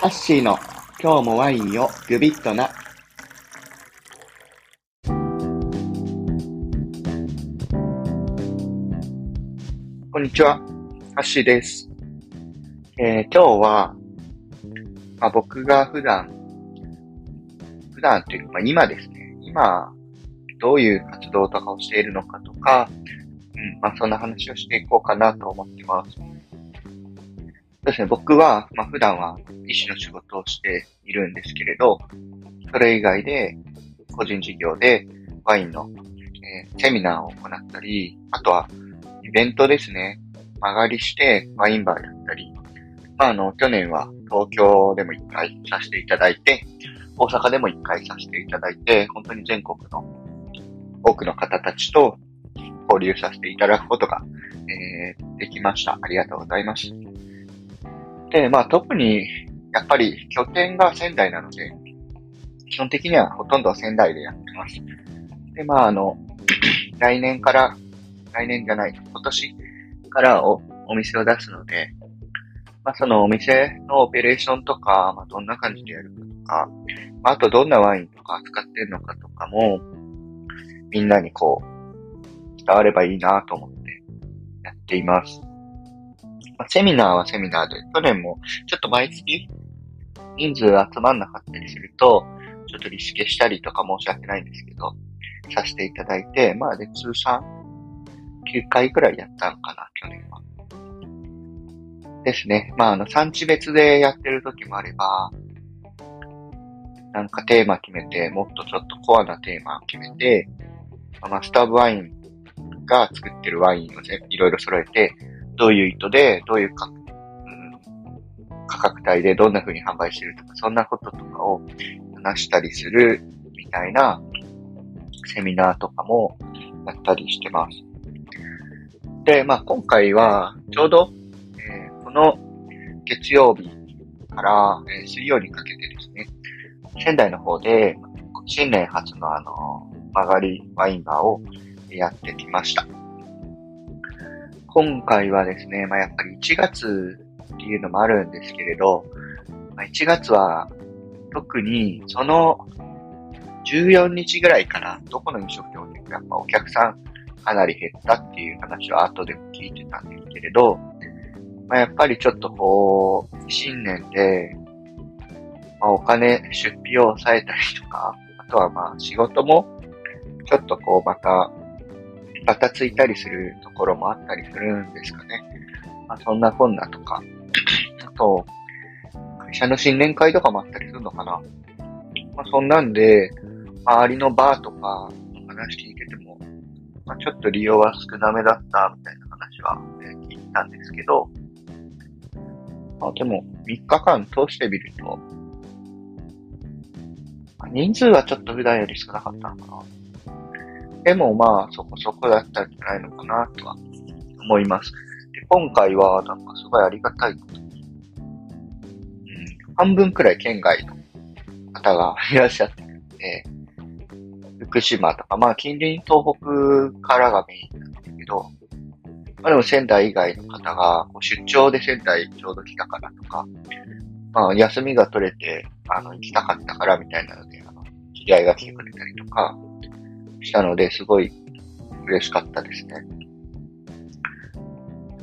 ハッシーの今日もワインをグビッとな。こんにちは。ハッシーです。えー今日は、まあ、僕が普段、普段というか、まあ、今ですね、今、どういう活動とかをしているのかとか、うん、まあ、そんな話をしていこうかなと思ってます。そうですね、僕は、まあ、普段は医師の仕事をしているんですけれど、それ以外で、個人事業でワインの、えーセミナーを行ったり、あとは、イベントですね。曲がりしてワインバーやったり、まあ、あの、去年は東京でも一回させていただいて、大阪でも一回させていただいて、本当に全国の多くの方たちと交流させていただくことが、えーできました。ありがとうございます。で、まあ特に、やっぱり拠点が仙台なので、基本的にはほとんど仙台でやってます。で、まああの、来年から、来年じゃない、今年からおお店を出すので、まあそのお店のオペレーションとか、まあどんな感じでやるかとか、まああとどんなワインとか扱ってるのかとかも、みんなにこう、伝わればいいなと思ってやっています。まあ、セミナーはセミナーで、去年もちょっと毎月人数集まんなかったりすると、ちょっとリスケしたりとか申し訳ないんですけど、させていただいて、まあで通算9回くらいやったのかな、去年は。ですね。まああの産地別でやってる時もあれば、なんかテーマ決めて、もっとちょっとコアなテーマ決めて、マスターブワインが作ってるワインをいろいろ揃えて、どういう意図で、どういうか、うん、価格帯でどんな風に販売してるとか、そんなこととかを話したりするみたいなセミナーとかもやったりしてます。で、まあ今回はちょうど、えーこの月曜日から、えー水曜にかけてですね、仙台の方で新年初のあの、曲がりワインバーをやってきました。今回はですね、まあ、やっぱり1月っていうのもあるんですけれど、まあ、1月は特にその14日ぐらいからどこの飲食店もやっぱお客さんかなり減ったっていう話は後でも聞いてたんですけれど、まあ、やっぱりちょっとこう、新年で、まあ、お金、出費を抑えたりとか、あとはまあ仕事もちょっとこうまたバタついたりするところもあったりするんですかね。まあ、そんなこんなとか。あと、会社の新年会とかもあったりするのかな。まあ、そんなんで、周りのバーとか話聞いてても、まあ、ちょっと利用は少なめだったみたいな話は、聞いたんですけど、まあ、でも3日間通してみると、人数はちょっと普段より少なかったのかな。でもまあ、そこそこだったんじゃないのかなとは思います。で今回はなんかすごいありがたいことに、うん、半分くらい県外の方がいらっしゃってるんで、福島とか、まあ近隣東北からがメインなんですけど、まあでも仙台以外の方が出張で仙台ちょうど来たからとか、まあ休みが取れて、あの、行きたかったからみたいなので、あの、知り合いが来てくれたりとか、したので、すごい嬉しかったですね。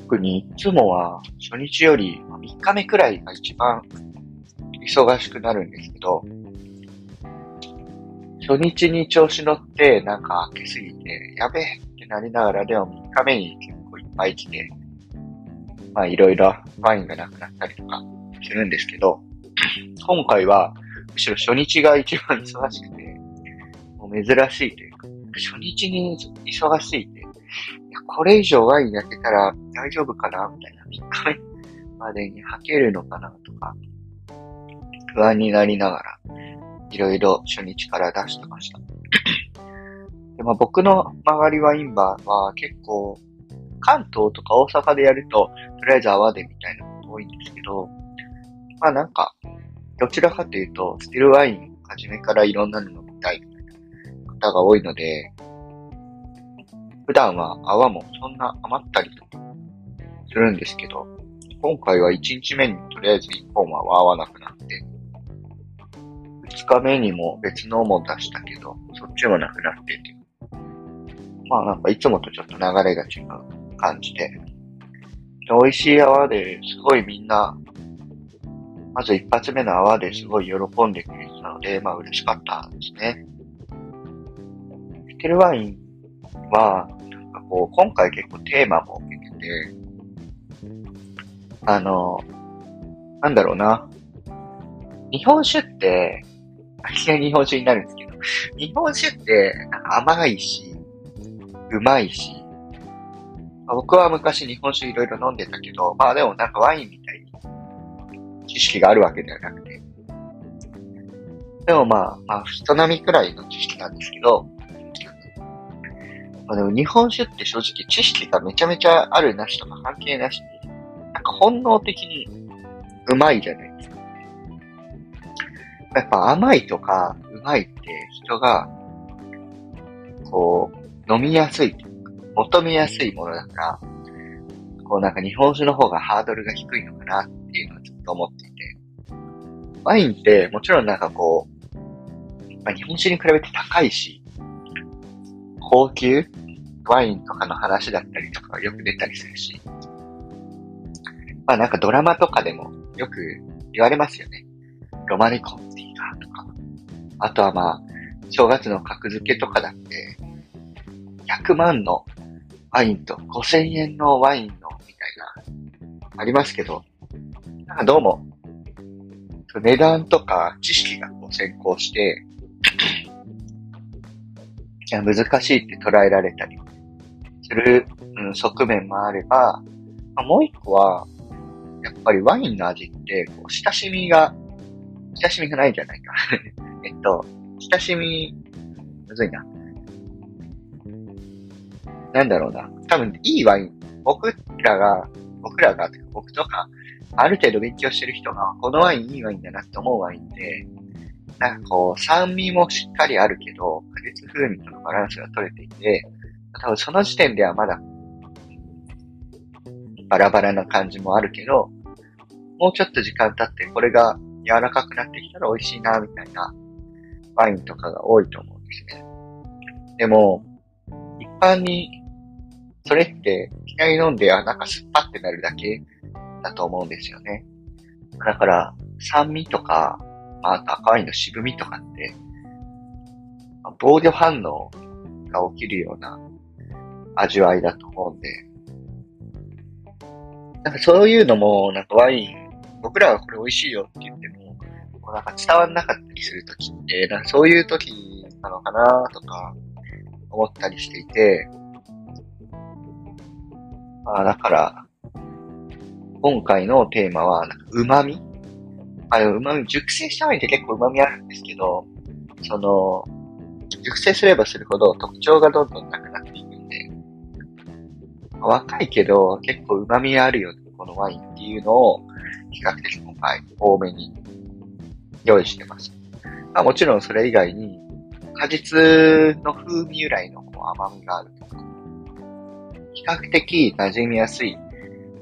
特にいつもは初日より3日目くらいが一番忙しくなるんですけど、初日に調子乗ってなんか開けすぎて、やべえってなりながらでも3日目に結構いっぱい来て、まあいろいろワインがなくなったりとかするんですけど、今回はむしろ初日が一番忙しくて、もう珍しいという、初日に忙しいって、いやこれ以上ワイン焼けたら大丈夫かなみたいな、3日目までに吐けるのかなとか、不安になりながら、いろいろ初日から出してました。でまあ、僕の曲がりワインバーは結構、関東とか大阪でやると、とりあえず泡でみたいなこと多いんですけど、まあなんか、どちらかというと、スティルワイン、初めからいろんなの飲みたい方が多いので、普段は泡もそんな余ったりとかするんですけど、今回は1日目にとりあえず1本は合わなくなって、2日目にも別のも出したけど、そっちもなくなってっていう。まあなんかいつもとちょっと流れが違う感じで。美味しい泡ですごいみんな、まず一発目の泡ですごい喜んでくれてたので、まあ嬉しかったですね。ステルワインは、なんかこう、今回結構テーマも受けてて、あの、なんだろうな。日本酒って、いきなり日本酒になるんですけど、日本酒って甘いし、うまいし、僕は昔日本酒いろいろ飲んでたけど、まあでもなんかワインみたいに知識があるわけではなくて。でもまあ、まあ人並みくらいの知識なんですけど、まあでも日本酒って正直知識がめちゃめちゃあるなしとか関係なしに、なんか本能的にうまいじゃないですか。やっぱ甘いとかうまいって人が、こう、飲みやすい、求めやすいものだから、こうなんか日本酒の方がハードルが低いのかなっていうのをずっと思っていて。ワインってもちろんなんかこう、まあ、日本酒に比べて高いし、高級ワインとかの話だったりとかよく出たりするし、まあなんかドラマとかでもよく言われますよね。ロマネコンティーがとか。あとはまあ、正月の格付けとかだって、100万のワインと5000円のワインのみたいな、ありますけど、なんかどうも、値段とか知識がこう先行して、難しいって捉えられたりする、うん、側面もあれば、もう一個は、やっぱりワインの味って、こう、親しみが、親しみがないじゃないか。えっと、親しみ、むずいな。なんだろうな。多分、いいワイン。僕らが、僕らが、僕とか、ある程度勉強してる人が、このワインいいワインだなって思うワインって、なんかこう、酸味もしっかりあるけど、果実風味とのバランスが取れていて、多分その時点ではまだ、バラバラな感じもあるけど、もうちょっと時間経ってこれが柔らかくなってきたら美味しいな、みたいなワインとかが多いと思うんですね。でも、一般に、それっていきなり飲んで、あ、なんか酸っぱってなるだけだと思うんですよね。だから、酸味とか、まあ赤ワインの渋みとかって、防御反応が起きるような味わいだと思うんで、なんかそういうのも、なんかワイン、僕らがこれ美味しいよって言っても、こうなんか伝わんなかったりするときって、なんかそういうときなのかなとか思ったりしていて、まあだから、今回のテーマは、なんか旨味あの、旨味、熟成したワインって結構旨味あるんですけど、その、熟成すればするほど特徴がどんどんなくなっていくんで、若いけど結構旨味あるよ、このワインっていうのを比較的今回多めに用意してます。まあ、もちろんそれ以外に果実の風味由来のこう甘みがあるとか、比較的馴染みやすい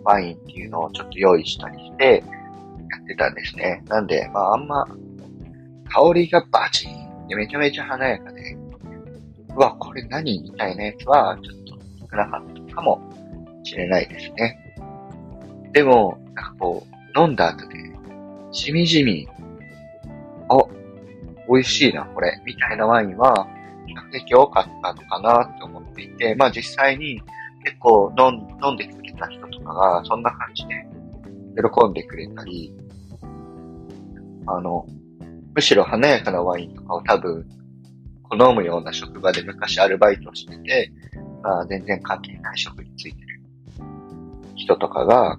ワインっていうのをちょっと用意したりしてやってたんですね。なんで、まああんま香りがバチンで、めちゃめちゃ華やかで、うわ、これ何みたいなやつは、ちょっと少なかったかもしれないですね。でも、なんかこう、飲んだ後で、しみじみ、あ、美味しいな、これ、みたいなワインは、比較的多かったのかなって思っていて、まあ実際に結構飲ん飲んでくれた人とかが、そんな感じで喜んでくれたり、あの、むしろ華やかなワインとかを多分、好むような職場で昔アルバイトをしてて、まあ全然関係ない職についてる人とかが、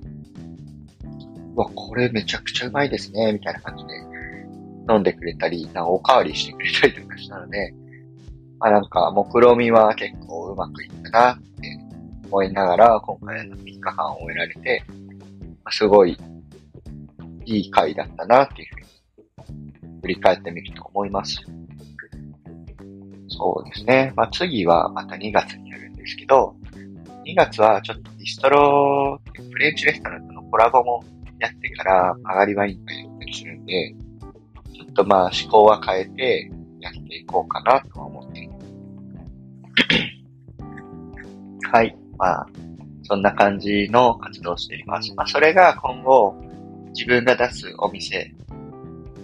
うわ、これめちゃくちゃうまいですね、みたいな感じで飲んでくれたり、なおかわりしてくれたりとかしたので、まあなんか、目論みは結構うまくいったなって思いながら、今回の3日間を終えられて、すごいいい回だったなっていうふうに振り返ってみると思います。そうですね。まあ、次はまた2月にやるんですけど、2月はちょっとビストロ、フレンチレストランとのコラボもやってから上がりワインがやったりするんで、ちょっとまあ思考は変えてやっていこうかなとは思っています。はい。まあ、そんな感じの活動をしています。まあ、それが今後、自分が出すお店、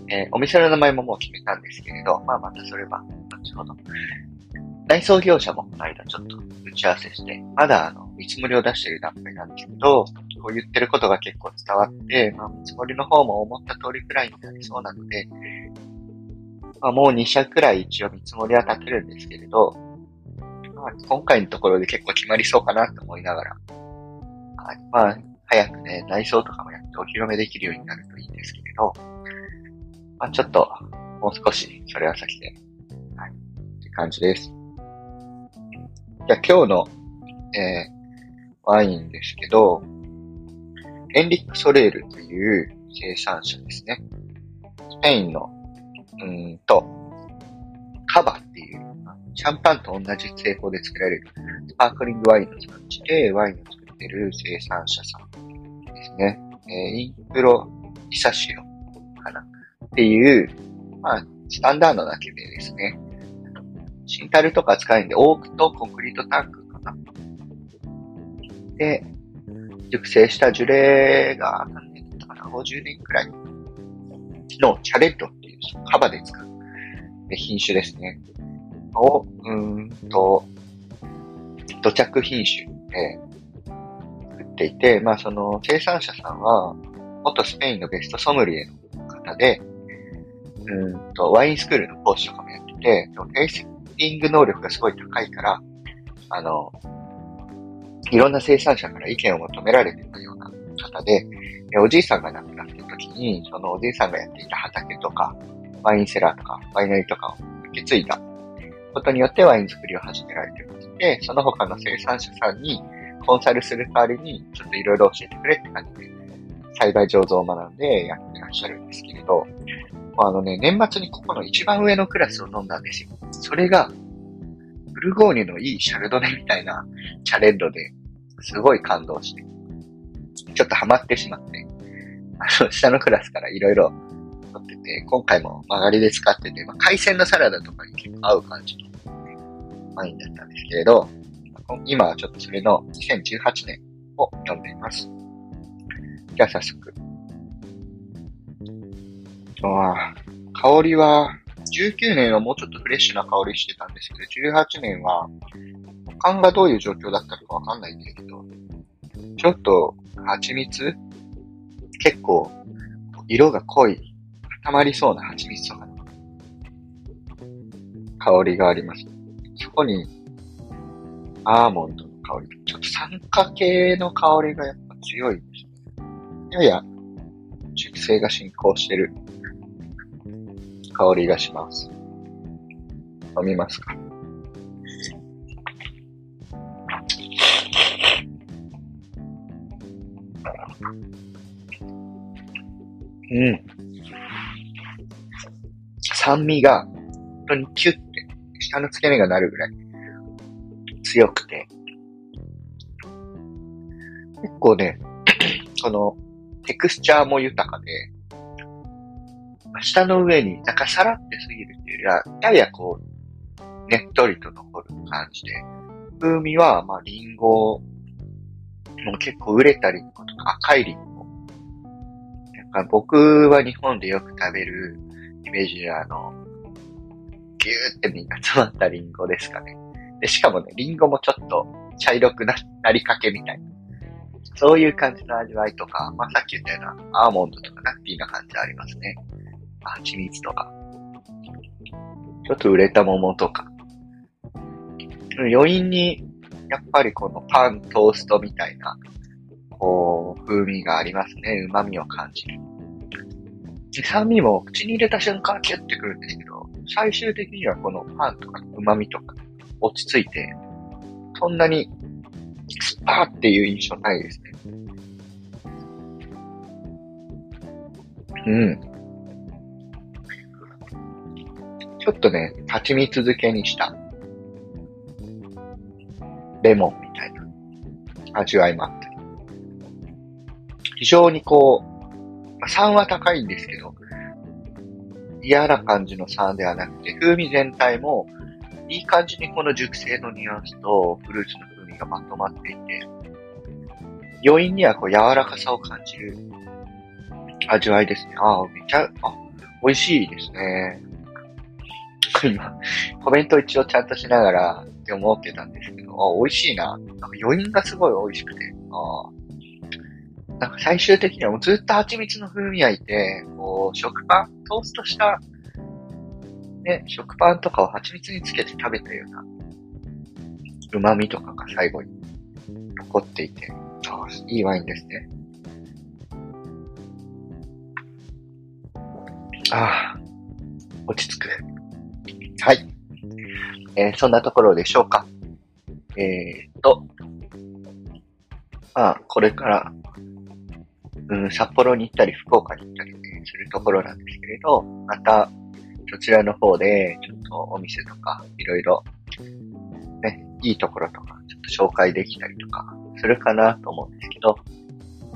えー、お店の名前ももう決めたんですけれど、まあ、またそれは、後ほど。内装業者もこの間ちょっと打ち合わせして、まだあの、見積もりを出している段階なんですけど、こう言ってることが結構伝わって、まあ、見積もりの方も思った通りくらいになりそうなので、まあ、もう2社くらい一応見積もりは立てるんですけれど、まあ、今回のところで結構決まりそうかなと思いながら、はい、まあ、早くね、内装とかもやってお披露目できるようになるといいんですけれど、まあ、ちょっと、もう少し、それは先で、はい、って感じです。じゃあ今日の、えー、ワインですけど、エンリック・ソレールという生産者ですね。スペインの、うんと、カバ、シャンパンと同じ製法で作られるスパークリングワインの産地でワインを作っている生産者さんですね。えー、インプロ・イサシロかなっていう、まあ、スタンダードな決めですね。シンタルとか使えんで、オークとコンクリートタンクかな。で、熟成した樹齢が何年だったかな ?50 年くらいのチャレットっていうカバで作る品種ですね。を、うんと、土着品種で作っていて、まあその生産者さんは、元スペインのベストソムリエの方で、うんと、ワインスクールの講師とかもやってて、テイスティング能力がすごい高いから、あの、いろんな生産者から意見を求められてたような方で、おじいさんが亡くなった時に、そのおじいさんがやっていた畑とか、ワインセラーとか、ワイナリーとかを受け継いだことによってワイン作りを始められてまして、その他の生産者さんにコンサルする代わりに、ちょっといろいろ教えてくれって感じで、栽培醸造を学んでやってらっしゃるんですけれど、あのね、年末にここの一番上のクラスを飲んだんですよ。それが、ブルゴーニュのいいシャルドネみたいなチャレンドで、すごい感動して、ちょっとハマってしまって、あの、下のクラスからいろいろ乗ってて、今回も曲がりで使ってて、まあ、海鮮のサラダとかに結構合う感じのワインだったんですけれど、今はちょっとそれの2018年を読んでいます。じゃあ早速。あ香りは、19年はもうちょっとフレッシュな香りしてたんですけど、18年は、缶がどういう状況だったのかわかんないんですけど、ちょっと蜂蜜？結構色が濃い、固まりそうな蜂蜜とかの香りがあります。そこにアーモンドの香り、ちょっと酸化系の香りがやっぱ強いです。やや熟成が進行してる香りがします。飲みますか？うん。酸味が、本当にキュッて、下の付け根がなるぐらい強くて、結構ね、その、テクスチャーも豊かで、下の上になんかさらってすぎるっていうよりは、ややこう、ねっとりと残る感じで、風味は、まあ、リンゴも結構売れたリンゴとか赤いリンゴ。まあ、僕は日本でよく食べるイメージは、あの、ぎゅーって身が詰まったリンゴですかね。で、しかもね、リンゴもちょっと茶色くななりかけみたいな。そういう感じの味わいとか、まあ、さっき言ったようなアーモンドとかナッティーな感じありますね。蜂蜜とか。ちょっと売れた桃とか。余韻に、やっぱりこのパン、トーストみたいなこう、風味がありますね。旨味を感じる。酸味も口に入れた瞬間キュッてくるんですけど、最終的にはこのパンとか旨味とか落ち着いて、そんなにスパーっていう印象ないですね。うん。ちょっとね、蜂蜜漬けにしたレモンみたいな味わいもあって。非常にこう、まあ、3は高いんですけど、嫌な感じの酸ではなくて、風味全体もいい感じにこの熟成のニュアンスとフルーツの風味がまとまっていて、余韻にはこう柔らかさを感じる味わいですね。ああ、めちゃ、あ、美味しいですね。今、コメント一応ちゃんとしながらって思ってたんですけど、あ、美味しいな。なんか余韻がすごい美味しくて、ああなんか最終的にはもうずっと蜂蜜の風味焼いて、こう、食パン、トーストした、ね、食パンとかを蜂蜜につけて食べたような、旨味とかが最後に残っていて、ああいいワインですね。ああ、落ち着く。はい。えー、そんなところでしょうか。えー、っと、まあ、これから、札幌に行ったり、福岡に行ったり、ね、するところなんですけれど、また、そちらの方で、ちょっとお店とか、いろいろ、ね、いいところとか、ちょっと紹介できたりとか、するかなと思うんですけど、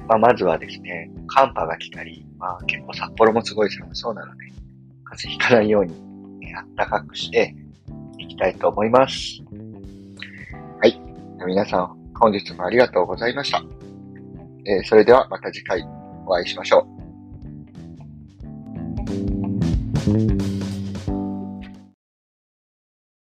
まあ、まずはですね、寒波が来たり、まあ、結構札幌もすごい寒そうなので、風邪ひかないように、ね、あったかくしていきたいと思います。はい。皆さん、本日もありがとうございました。えー、それではまた次回お会いしましょう。